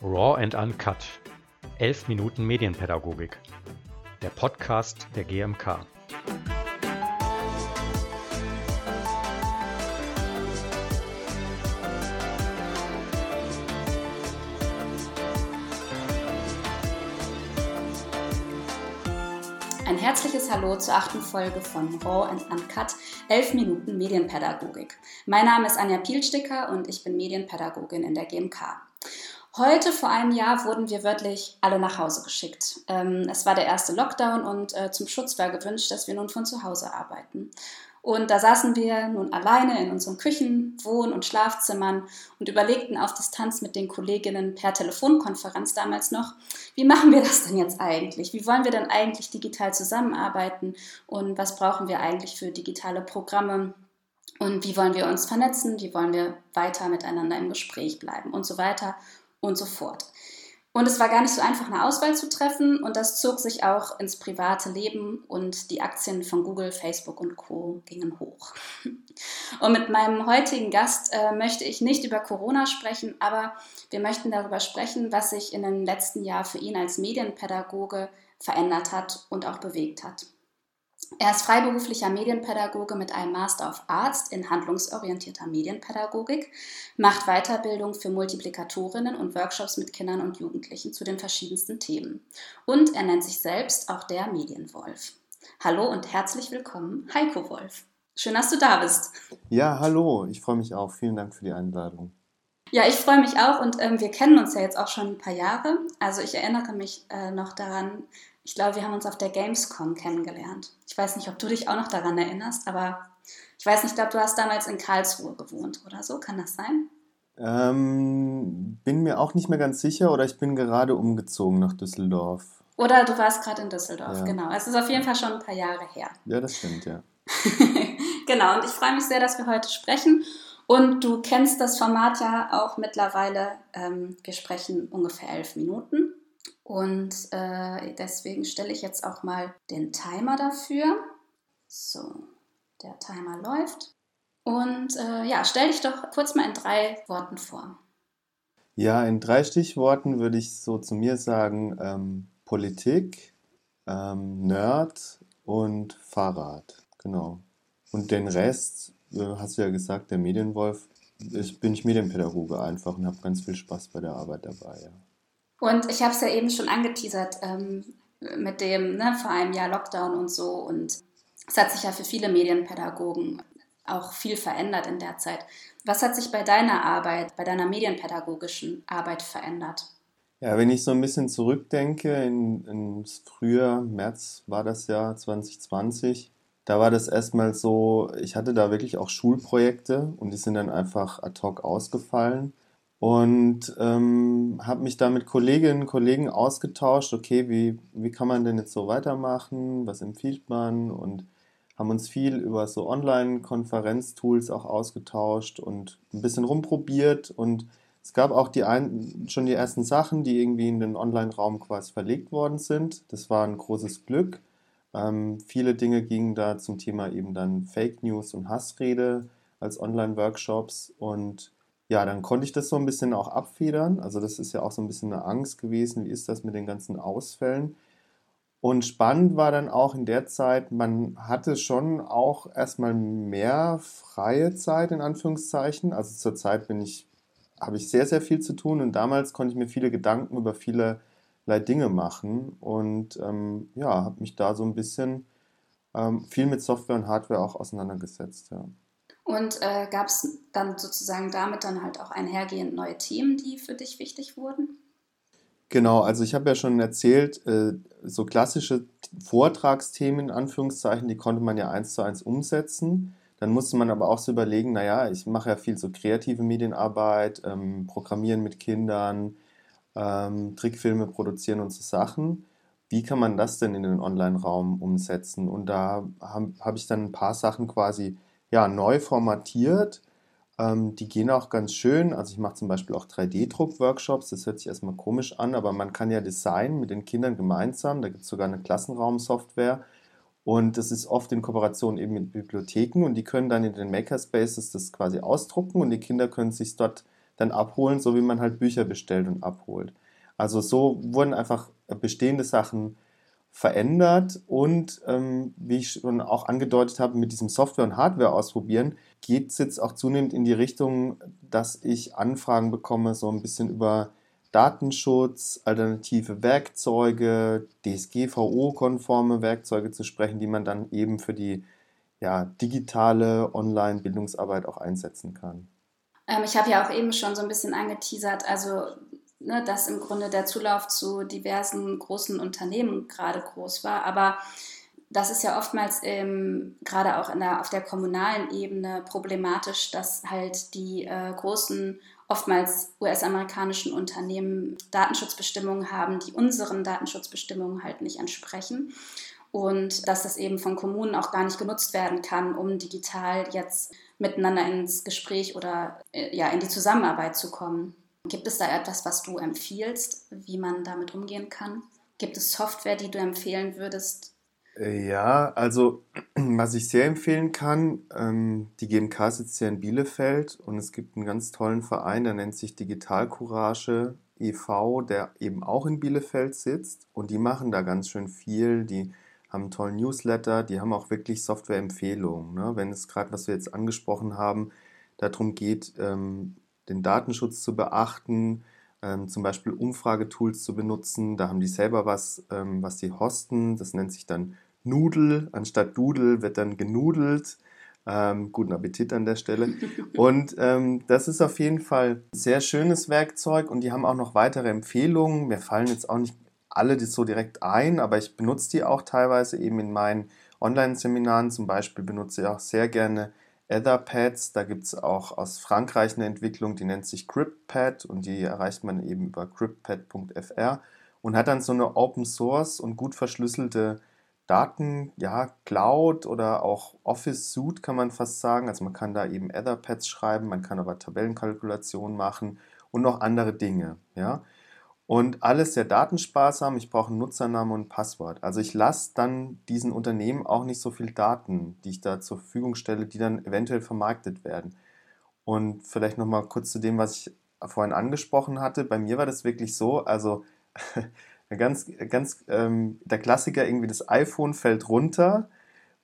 Raw and Uncut. 11 Minuten Medienpädagogik. Der Podcast der GMK. Ein herzliches Hallo zur achten Folge von Raw and Uncut 11 Minuten Medienpädagogik. Mein Name ist Anja Pielsticker und ich bin Medienpädagogin in der GMK. Heute vor einem Jahr wurden wir wörtlich alle nach Hause geschickt. Ähm, es war der erste Lockdown und äh, zum Schutz war gewünscht, dass wir nun von zu Hause arbeiten. Und da saßen wir nun alleine in unseren Küchen, Wohn- und Schlafzimmern und überlegten auf Distanz mit den Kolleginnen per Telefonkonferenz damals noch, wie machen wir das denn jetzt eigentlich? Wie wollen wir denn eigentlich digital zusammenarbeiten? Und was brauchen wir eigentlich für digitale Programme? Und wie wollen wir uns vernetzen? Wie wollen wir weiter miteinander im Gespräch bleiben? Und so weiter und so fort. Und es war gar nicht so einfach, eine Auswahl zu treffen und das zog sich auch ins private Leben und die Aktien von Google, Facebook und Co gingen hoch. Und mit meinem heutigen Gast äh, möchte ich nicht über Corona sprechen, aber wir möchten darüber sprechen, was sich in den letzten Jahren für ihn als Medienpädagoge verändert hat und auch bewegt hat. Er ist freiberuflicher Medienpädagoge mit einem Master of Arts in handlungsorientierter Medienpädagogik, macht Weiterbildung für Multiplikatorinnen und Workshops mit Kindern und Jugendlichen zu den verschiedensten Themen. Und er nennt sich selbst auch der Medienwolf. Hallo und herzlich willkommen, Heiko Wolf. Schön, dass du da bist. Ja, hallo, ich freue mich auch. Vielen Dank für die Einladung. Ja, ich freue mich auch und ähm, wir kennen uns ja jetzt auch schon ein paar Jahre. Also ich erinnere mich äh, noch daran, ich glaube, wir haben uns auf der Gamescom kennengelernt. Ich weiß nicht, ob du dich auch noch daran erinnerst, aber ich weiß nicht, ich glaube, du hast damals in Karlsruhe gewohnt oder so. Kann das sein? Ähm, bin mir auch nicht mehr ganz sicher oder ich bin gerade umgezogen nach Düsseldorf. Oder du warst gerade in Düsseldorf, ja. genau. Es ist auf jeden Fall schon ein paar Jahre her. Ja, das stimmt, ja. genau, und ich freue mich sehr, dass wir heute sprechen. Und du kennst das Format ja auch mittlerweile. Ähm, wir sprechen ungefähr elf Minuten. Und äh, deswegen stelle ich jetzt auch mal den Timer dafür. So, der Timer läuft. Und äh, ja, stell dich doch kurz mal in drei Worten vor. Ja, in drei Stichworten würde ich so zu mir sagen: ähm, Politik, ähm, Nerd und Fahrrad. Genau. Und den Rest, äh, hast du ja gesagt, der Medienwolf, ich, bin ich Medienpädagoge einfach und habe ganz viel Spaß bei der Arbeit dabei. Ja. Und ich habe es ja eben schon angeteasert ähm, mit dem ne, vor einem Jahr Lockdown und so. Und es hat sich ja für viele Medienpädagogen auch viel verändert in der Zeit. Was hat sich bei deiner Arbeit, bei deiner medienpädagogischen Arbeit verändert? Ja, wenn ich so ein bisschen zurückdenke, in, ins Frühjahr, März war das Jahr 2020, da war das erstmal so, ich hatte da wirklich auch Schulprojekte und die sind dann einfach ad hoc ausgefallen und ähm, habe mich da mit Kolleginnen und Kollegen ausgetauscht, okay, wie, wie kann man denn jetzt so weitermachen, was empfiehlt man und haben uns viel über so Online-Konferenztools auch ausgetauscht und ein bisschen rumprobiert und es gab auch die ein, schon die ersten Sachen, die irgendwie in den Online-Raum quasi verlegt worden sind. Das war ein großes Glück. Ähm, viele Dinge gingen da zum Thema eben dann Fake News und Hassrede als Online-Workshops und ja, dann konnte ich das so ein bisschen auch abfedern. Also das ist ja auch so ein bisschen eine Angst gewesen. Wie ist das mit den ganzen Ausfällen? Und spannend war dann auch in der Zeit, man hatte schon auch erstmal mehr freie Zeit in Anführungszeichen. Also zurzeit bin ich, habe ich sehr, sehr viel zu tun und damals konnte ich mir viele Gedanken über viele Dinge machen und ähm, ja, habe mich da so ein bisschen ähm, viel mit Software und Hardware auch auseinandergesetzt. Ja. Und äh, gab es dann sozusagen damit dann halt auch einhergehend neue Themen, die für dich wichtig wurden? Genau, also ich habe ja schon erzählt, äh, so klassische Vortragsthemen in Anführungszeichen, die konnte man ja eins zu eins umsetzen. Dann musste man aber auch so überlegen, naja, ich mache ja viel so kreative Medienarbeit, ähm, Programmieren mit Kindern, ähm, Trickfilme produzieren und so Sachen. Wie kann man das denn in den Online-Raum umsetzen? Und da habe hab ich dann ein paar Sachen quasi ja, neu formatiert. Ähm, die gehen auch ganz schön. Also ich mache zum Beispiel auch 3D-Druck-Workshops. Das hört sich erstmal komisch an, aber man kann ja designen mit den Kindern gemeinsam. Da gibt es sogar eine Klassenraumsoftware. Und das ist oft in Kooperation eben mit Bibliotheken und die können dann in den Makerspaces das quasi ausdrucken und die Kinder können sich dort dann abholen, so wie man halt Bücher bestellt und abholt. Also so wurden einfach bestehende Sachen verändert und ähm, wie ich schon auch angedeutet habe, mit diesem Software und Hardware ausprobieren, geht es jetzt auch zunehmend in die Richtung, dass ich Anfragen bekomme, so ein bisschen über Datenschutz, alternative Werkzeuge, DSGVO-konforme Werkzeuge zu sprechen, die man dann eben für die ja, digitale Online-Bildungsarbeit auch einsetzen kann. Ähm, ich habe ja auch eben schon so ein bisschen angeteasert, also ne, dass im Grunde der Zulauf zu diversen großen Unternehmen gerade groß war, aber das ist ja oftmals ähm, gerade auch der, auf der kommunalen Ebene problematisch, dass halt die äh, großen oftmals US-amerikanischen Unternehmen Datenschutzbestimmungen haben, die unseren Datenschutzbestimmungen halt nicht entsprechen. Und dass das eben von Kommunen auch gar nicht genutzt werden kann, um digital jetzt miteinander ins Gespräch oder äh, ja, in die Zusammenarbeit zu kommen. Gibt es da etwas, was du empfiehlst, wie man damit umgehen kann? Gibt es Software, die du empfehlen würdest, ja, also was ich sehr empfehlen kann, ähm, die GMK sitzt ja in Bielefeld und es gibt einen ganz tollen Verein, der nennt sich Digital Courage e.V., der eben auch in Bielefeld sitzt und die machen da ganz schön viel. Die haben einen tollen Newsletter, die haben auch wirklich Softwareempfehlungen. Ne? Wenn es gerade, was wir jetzt angesprochen haben, darum geht, ähm, den Datenschutz zu beachten, ähm, zum Beispiel Umfragetools zu benutzen. Da haben die selber was, ähm, was die hosten. Das nennt sich dann Nudel, anstatt Dudel wird dann genudelt. Ähm, guten Appetit an der Stelle. Und ähm, das ist auf jeden Fall ein sehr schönes Werkzeug und die haben auch noch weitere Empfehlungen. Mir fallen jetzt auch nicht alle so direkt ein, aber ich benutze die auch teilweise eben in meinen Online-Seminaren. Zum Beispiel benutze ich auch sehr gerne Etherpads. Da gibt es auch aus Frankreich eine Entwicklung, die nennt sich CryptPad und die erreicht man eben über cryptpad.fr und hat dann so eine Open Source und gut verschlüsselte Daten, ja, Cloud oder auch Office Suite kann man fast sagen. Also man kann da eben Etherpads schreiben, man kann aber Tabellenkalkulationen machen und noch andere Dinge, ja. Und alles sehr datensparsam. Ich brauche einen Nutzernamen und ein Passwort. Also ich lasse dann diesen Unternehmen auch nicht so viel Daten, die ich da zur Verfügung stelle, die dann eventuell vermarktet werden. Und vielleicht nochmal kurz zu dem, was ich vorhin angesprochen hatte. Bei mir war das wirklich so, also ganz, ganz, ähm, der Klassiker irgendwie, das iPhone fällt runter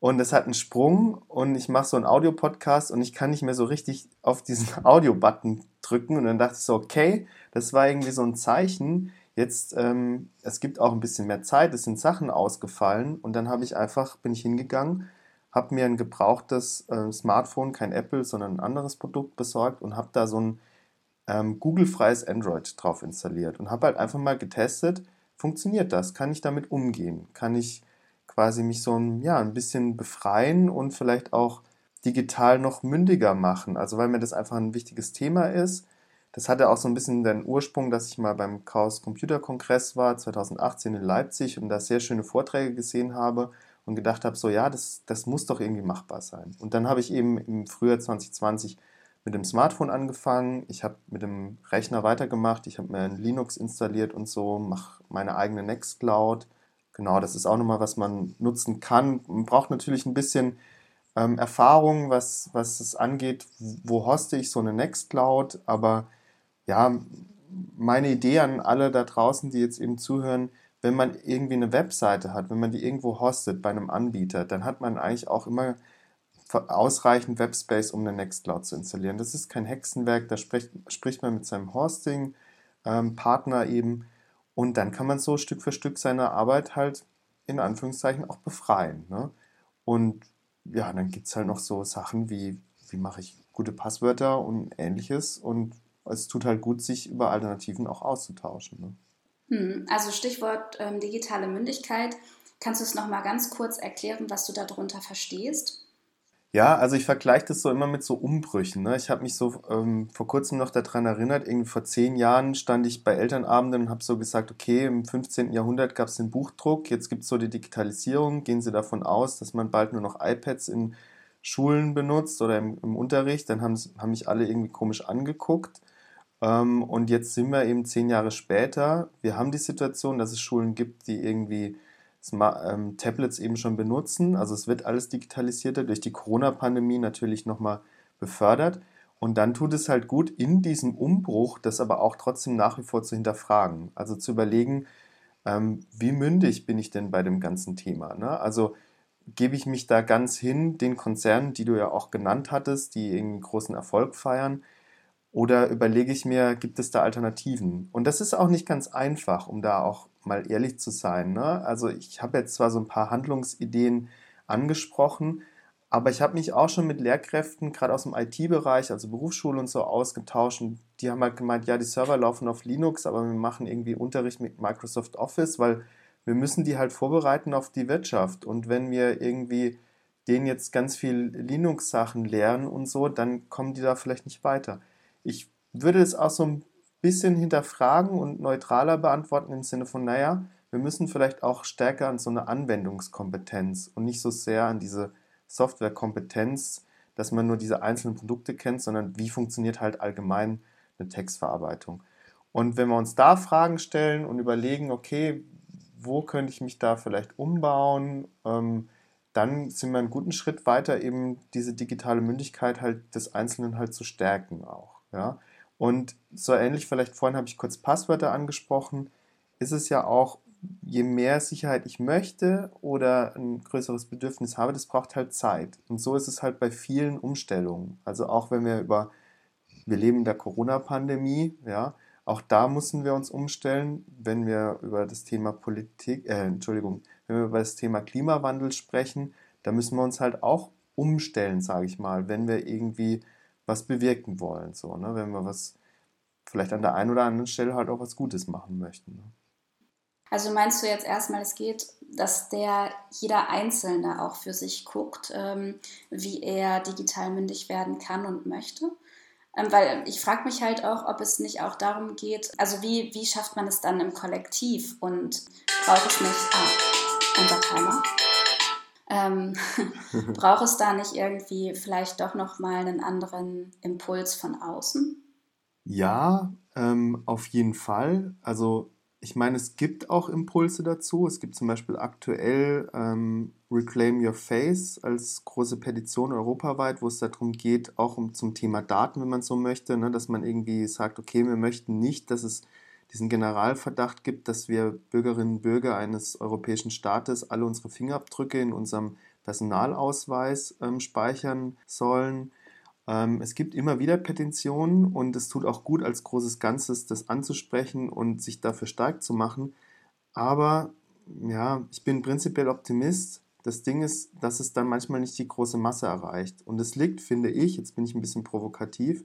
und es hat einen Sprung und ich mache so einen Audio-Podcast und ich kann nicht mehr so richtig auf diesen Audio-Button drücken und dann dachte ich so, okay, das war irgendwie so ein Zeichen, jetzt, ähm, es gibt auch ein bisschen mehr Zeit, es sind Sachen ausgefallen und dann habe ich einfach, bin ich hingegangen, habe mir ein gebrauchtes äh, Smartphone, kein Apple, sondern ein anderes Produkt besorgt und habe da so ein ähm, Google-freies Android drauf installiert und habe halt einfach mal getestet, funktioniert das? Kann ich damit umgehen? Kann ich quasi mich so ein, ja, ein bisschen befreien und vielleicht auch digital noch mündiger machen? Also weil mir das einfach ein wichtiges Thema ist. Das hatte auch so ein bisschen den Ursprung, dass ich mal beim Chaos Computer Kongress war, 2018 in Leipzig und da sehr schöne Vorträge gesehen habe und gedacht habe, so ja, das, das muss doch irgendwie machbar sein. Und dann habe ich eben im Frühjahr 2020 mit dem Smartphone angefangen, ich habe mit dem Rechner weitergemacht, ich habe mir ein Linux installiert und so, mache meine eigene Nextcloud. Genau, das ist auch nochmal, was man nutzen kann. Man braucht natürlich ein bisschen ähm, Erfahrung, was, was es angeht, wo hoste ich so eine Nextcloud, aber ja, meine Idee an alle da draußen, die jetzt eben zuhören, wenn man irgendwie eine Webseite hat, wenn man die irgendwo hostet bei einem Anbieter, dann hat man eigentlich auch immer ausreichend Webspace, um eine Nextcloud zu installieren. Das ist kein Hexenwerk, da spricht, spricht man mit seinem Hosting-Partner ähm, eben und dann kann man so Stück für Stück seine Arbeit halt in Anführungszeichen auch befreien. Ne? Und ja, dann gibt es halt noch so Sachen wie, wie mache ich gute Passwörter und ähnliches und es tut halt gut, sich über Alternativen auch auszutauschen. Ne? Hm, also Stichwort ähm, digitale Mündigkeit. Kannst du es nochmal ganz kurz erklären, was du darunter verstehst? Ja, also ich vergleiche das so immer mit so Umbrüchen. Ne? Ich habe mich so ähm, vor kurzem noch daran erinnert, irgendwie vor zehn Jahren stand ich bei Elternabenden und habe so gesagt, okay, im 15. Jahrhundert gab es den Buchdruck, jetzt gibt es so die Digitalisierung, gehen Sie davon aus, dass man bald nur noch iPads in Schulen benutzt oder im, im Unterricht, dann haben, mich alle irgendwie komisch angeguckt. Ähm, und jetzt sind wir eben zehn Jahre später. Wir haben die Situation, dass es Schulen gibt, die irgendwie ähm, Tablets eben schon benutzen. Also es wird alles digitalisierter, durch die Corona-Pandemie natürlich nochmal befördert. Und dann tut es halt gut, in diesem Umbruch das aber auch trotzdem nach wie vor zu hinterfragen. Also zu überlegen, ähm, wie mündig bin ich denn bei dem ganzen Thema? Ne? Also gebe ich mich da ganz hin, den Konzernen, die du ja auch genannt hattest, die irgendwie großen Erfolg feiern, oder überlege ich mir, gibt es da Alternativen? Und das ist auch nicht ganz einfach, um da auch mal ehrlich zu sein. Ne? Also ich habe jetzt zwar so ein paar Handlungsideen angesprochen, aber ich habe mich auch schon mit Lehrkräften, gerade aus dem IT-Bereich, also Berufsschule und so, ausgetauscht. Und die haben halt gemeint, ja, die Server laufen auf Linux, aber wir machen irgendwie Unterricht mit Microsoft Office, weil wir müssen die halt vorbereiten auf die Wirtschaft. Und wenn wir irgendwie denen jetzt ganz viel Linux-Sachen lernen und so, dann kommen die da vielleicht nicht weiter. Ich würde es auch so ein bisschen hinterfragen und neutraler beantworten im Sinne von, naja, wir müssen vielleicht auch stärker an so eine Anwendungskompetenz und nicht so sehr an diese Softwarekompetenz, dass man nur diese einzelnen Produkte kennt, sondern wie funktioniert halt allgemein eine Textverarbeitung. Und wenn wir uns da Fragen stellen und überlegen, okay, wo könnte ich mich da vielleicht umbauen, ähm, dann sind wir einen guten Schritt weiter, eben diese digitale Mündigkeit halt des Einzelnen halt zu stärken auch. Ja? Und so ähnlich, vielleicht vorhin habe ich kurz Passwörter angesprochen, ist es ja auch, je mehr Sicherheit ich möchte oder ein größeres Bedürfnis habe, das braucht halt Zeit. Und so ist es halt bei vielen Umstellungen. Also auch wenn wir über, wir leben in der Corona-Pandemie, ja, auch da müssen wir uns umstellen, wenn wir über das Thema Politik, äh, Entschuldigung, wenn wir über das Thema Klimawandel sprechen, da müssen wir uns halt auch umstellen, sage ich mal, wenn wir irgendwie was bewirken wollen, so, ne? wenn wir was vielleicht an der einen oder anderen Stelle halt auch was Gutes machen möchten. Ne? Also meinst du jetzt erstmal, es geht, dass der jeder Einzelne auch für sich guckt, ähm, wie er digital mündig werden kann und möchte? Ähm, weil ich frage mich halt auch, ob es nicht auch darum geht, also wie, wie schafft man es dann im Kollektiv und braucht es nicht, ah, unser Timer. Ähm, braucht es da nicht irgendwie vielleicht doch nochmal einen anderen Impuls von außen? Ja, ähm, auf jeden Fall. Also ich meine, es gibt auch Impulse dazu. Es gibt zum Beispiel aktuell ähm, Reclaim Your Face als große Petition europaweit, wo es darum geht, auch um zum Thema Daten, wenn man so möchte, ne, dass man irgendwie sagt, okay, wir möchten nicht, dass es diesen Generalverdacht gibt, dass wir Bürgerinnen und Bürger eines europäischen Staates alle unsere Fingerabdrücke in unserem Personalausweis ähm, speichern sollen. Ähm, es gibt immer wieder Petitionen und es tut auch gut, als großes Ganzes das anzusprechen und sich dafür stark zu machen. Aber ja, ich bin prinzipiell Optimist. Das Ding ist, dass es dann manchmal nicht die große Masse erreicht. Und es liegt, finde ich, jetzt bin ich ein bisschen provokativ,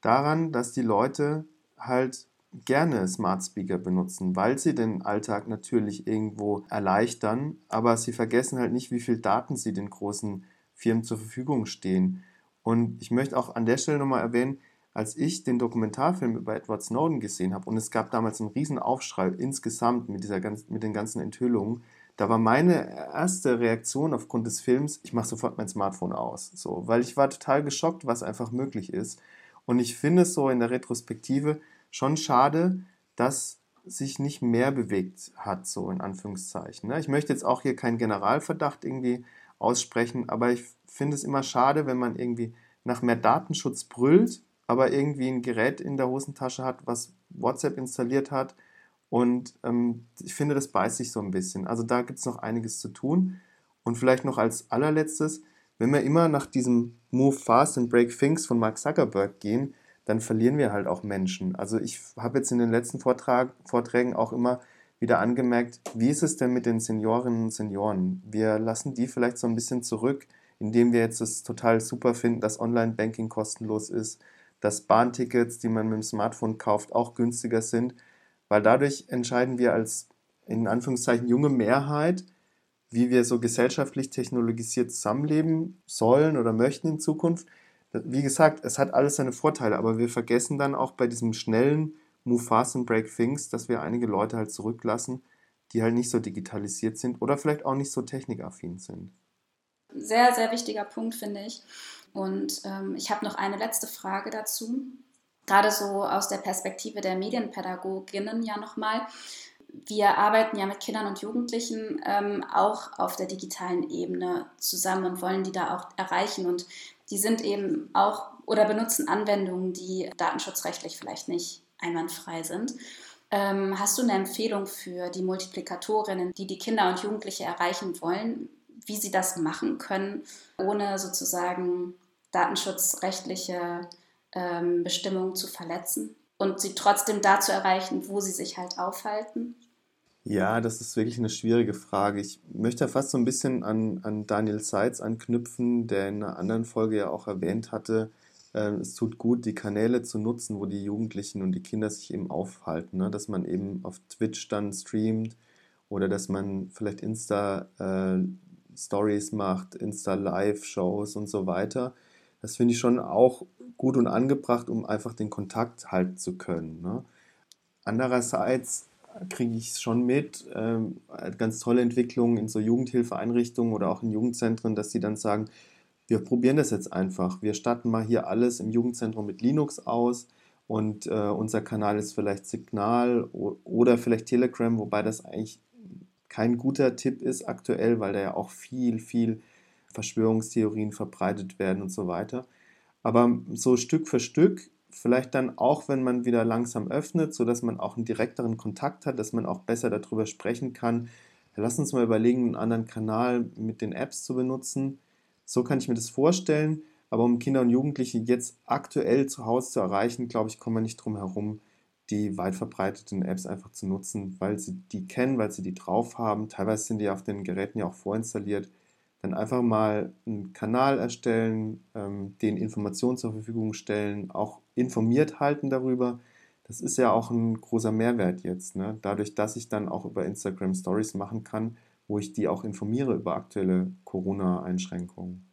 daran, dass die Leute halt gerne Smart Speaker benutzen, weil sie den Alltag natürlich irgendwo erleichtern, aber sie vergessen halt nicht, wie viel Daten sie den großen Firmen zur Verfügung stehen. Und ich möchte auch an der Stelle nochmal erwähnen, als ich den Dokumentarfilm über Edward Snowden gesehen habe, und es gab damals einen riesen Aufschrei insgesamt mit, dieser ganz, mit den ganzen Enthüllungen, da war meine erste Reaktion aufgrund des Films, ich mache sofort mein Smartphone aus. So, weil ich war total geschockt, was einfach möglich ist. Und ich finde es so in der Retrospektive schon schade, dass sich nicht mehr bewegt hat, so in Anführungszeichen. Ne? Ich möchte jetzt auch hier keinen Generalverdacht irgendwie aussprechen, aber ich finde es immer schade, wenn man irgendwie nach mehr Datenschutz brüllt, aber irgendwie ein Gerät in der Hosentasche hat, was WhatsApp installiert hat. Und ähm, ich finde, das beißt sich so ein bisschen. Also da gibt es noch einiges zu tun. Und vielleicht noch als allerletztes, wenn wir immer nach diesem Move Fast and Break Things von Mark Zuckerberg gehen, dann verlieren wir halt auch Menschen. Also ich habe jetzt in den letzten Vortrag, Vorträgen auch immer wieder angemerkt, wie ist es denn mit den Seniorinnen und Senioren? Wir lassen die vielleicht so ein bisschen zurück, indem wir jetzt es total super finden, dass Online-Banking kostenlos ist, dass Bahntickets, die man mit dem Smartphone kauft, auch günstiger sind, weil dadurch entscheiden wir als in Anführungszeichen junge Mehrheit, wie wir so gesellschaftlich technologisiert zusammenleben sollen oder möchten in Zukunft. Wie gesagt, es hat alles seine Vorteile, aber wir vergessen dann auch bei diesem schnellen Move Fast and Break Things, dass wir einige Leute halt zurücklassen, die halt nicht so digitalisiert sind oder vielleicht auch nicht so technikaffin sind. Sehr, sehr wichtiger Punkt, finde ich. Und ähm, ich habe noch eine letzte Frage dazu. Gerade so aus der Perspektive der Medienpädagoginnen ja nochmal. wir arbeiten ja mit Kindern und Jugendlichen ähm, auch auf der digitalen Ebene zusammen und wollen die da auch erreichen. Und die sind eben auch oder benutzen Anwendungen, die datenschutzrechtlich vielleicht nicht einwandfrei sind. Ähm, hast du eine Empfehlung für die Multiplikatorinnen, die die Kinder und Jugendliche erreichen wollen, wie sie das machen können, ohne sozusagen datenschutzrechtliche ähm, Bestimmungen zu verletzen und sie trotzdem da zu erreichen, wo sie sich halt aufhalten? Ja, das ist wirklich eine schwierige Frage. Ich möchte fast so ein bisschen an, an Daniel Seitz anknüpfen, der in einer anderen Folge ja auch erwähnt hatte, äh, es tut gut, die Kanäle zu nutzen, wo die Jugendlichen und die Kinder sich eben aufhalten. Ne? Dass man eben auf Twitch dann streamt oder dass man vielleicht Insta-Stories äh, macht, Insta-Live-Shows und so weiter. Das finde ich schon auch gut und angebracht, um einfach den Kontakt halten zu können. Ne? Andererseits kriege ich es schon mit, ähm, ganz tolle Entwicklungen in so Jugendhilfeeinrichtungen oder auch in Jugendzentren, dass sie dann sagen, wir probieren das jetzt einfach. Wir starten mal hier alles im Jugendzentrum mit Linux aus und äh, unser Kanal ist vielleicht Signal oder vielleicht Telegram, wobei das eigentlich kein guter Tipp ist aktuell, weil da ja auch viel, viel Verschwörungstheorien verbreitet werden und so weiter. Aber so Stück für Stück, vielleicht dann auch, wenn man wieder langsam öffnet, sodass man auch einen direkteren Kontakt hat, dass man auch besser darüber sprechen kann. Lass uns mal überlegen, einen anderen Kanal mit den Apps zu benutzen so kann ich mir das vorstellen. Aber um Kinder und Jugendliche jetzt aktuell zu Hause zu erreichen, glaube ich, kommen wir nicht drum herum, die weit verbreiteten Apps einfach zu nutzen, weil sie die kennen, weil sie die drauf haben. Teilweise sind die auf den Geräten ja auch vorinstalliert. Dann einfach mal einen Kanal erstellen, ähm, den Informationen zur Verfügung stellen, auch informiert halten darüber. Das ist ja auch ein großer Mehrwert jetzt. Ne? Dadurch, dass ich dann auch über Instagram Stories machen kann, wo ich die auch informiere über aktuelle Corona-Einschränkungen.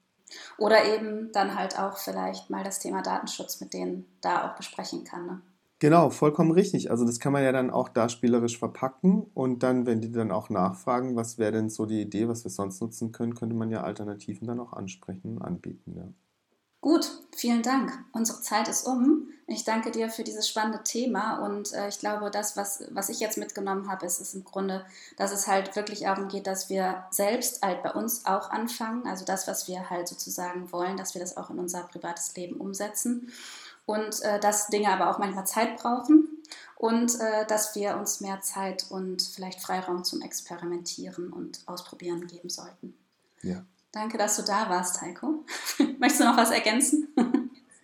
Oder eben dann halt auch vielleicht mal das Thema Datenschutz mit denen da auch besprechen kann. Ne? Genau, vollkommen richtig. Also das kann man ja dann auch da spielerisch verpacken und dann, wenn die dann auch nachfragen, was wäre denn so die Idee, was wir sonst nutzen können, könnte man ja Alternativen dann auch ansprechen und anbieten. Ja. Gut, vielen Dank. Unsere Zeit ist um. Ich danke dir für dieses spannende Thema und äh, ich glaube, das, was, was ich jetzt mitgenommen habe, ist, ist im Grunde, dass es halt wirklich darum geht, dass wir selbst halt bei uns auch anfangen, also das, was wir halt sozusagen wollen, dass wir das auch in unser privates Leben umsetzen und äh, dass Dinge aber auch manchmal Zeit brauchen und äh, dass wir uns mehr Zeit und vielleicht Freiraum zum Experimentieren und Ausprobieren geben sollten. Ja. Danke, dass du da warst, Heiko. Möchtest du noch was ergänzen?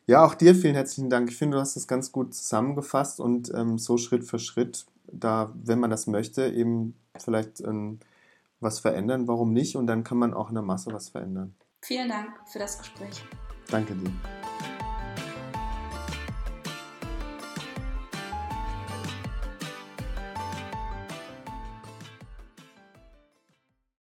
ja, auch dir vielen herzlichen Dank. Ich finde, du hast das ganz gut zusammengefasst und ähm, so Schritt für Schritt, da, wenn man das möchte, eben vielleicht ähm, was verändern. Warum nicht? Und dann kann man auch in der Masse was verändern. Vielen Dank für das Gespräch. Danke dir.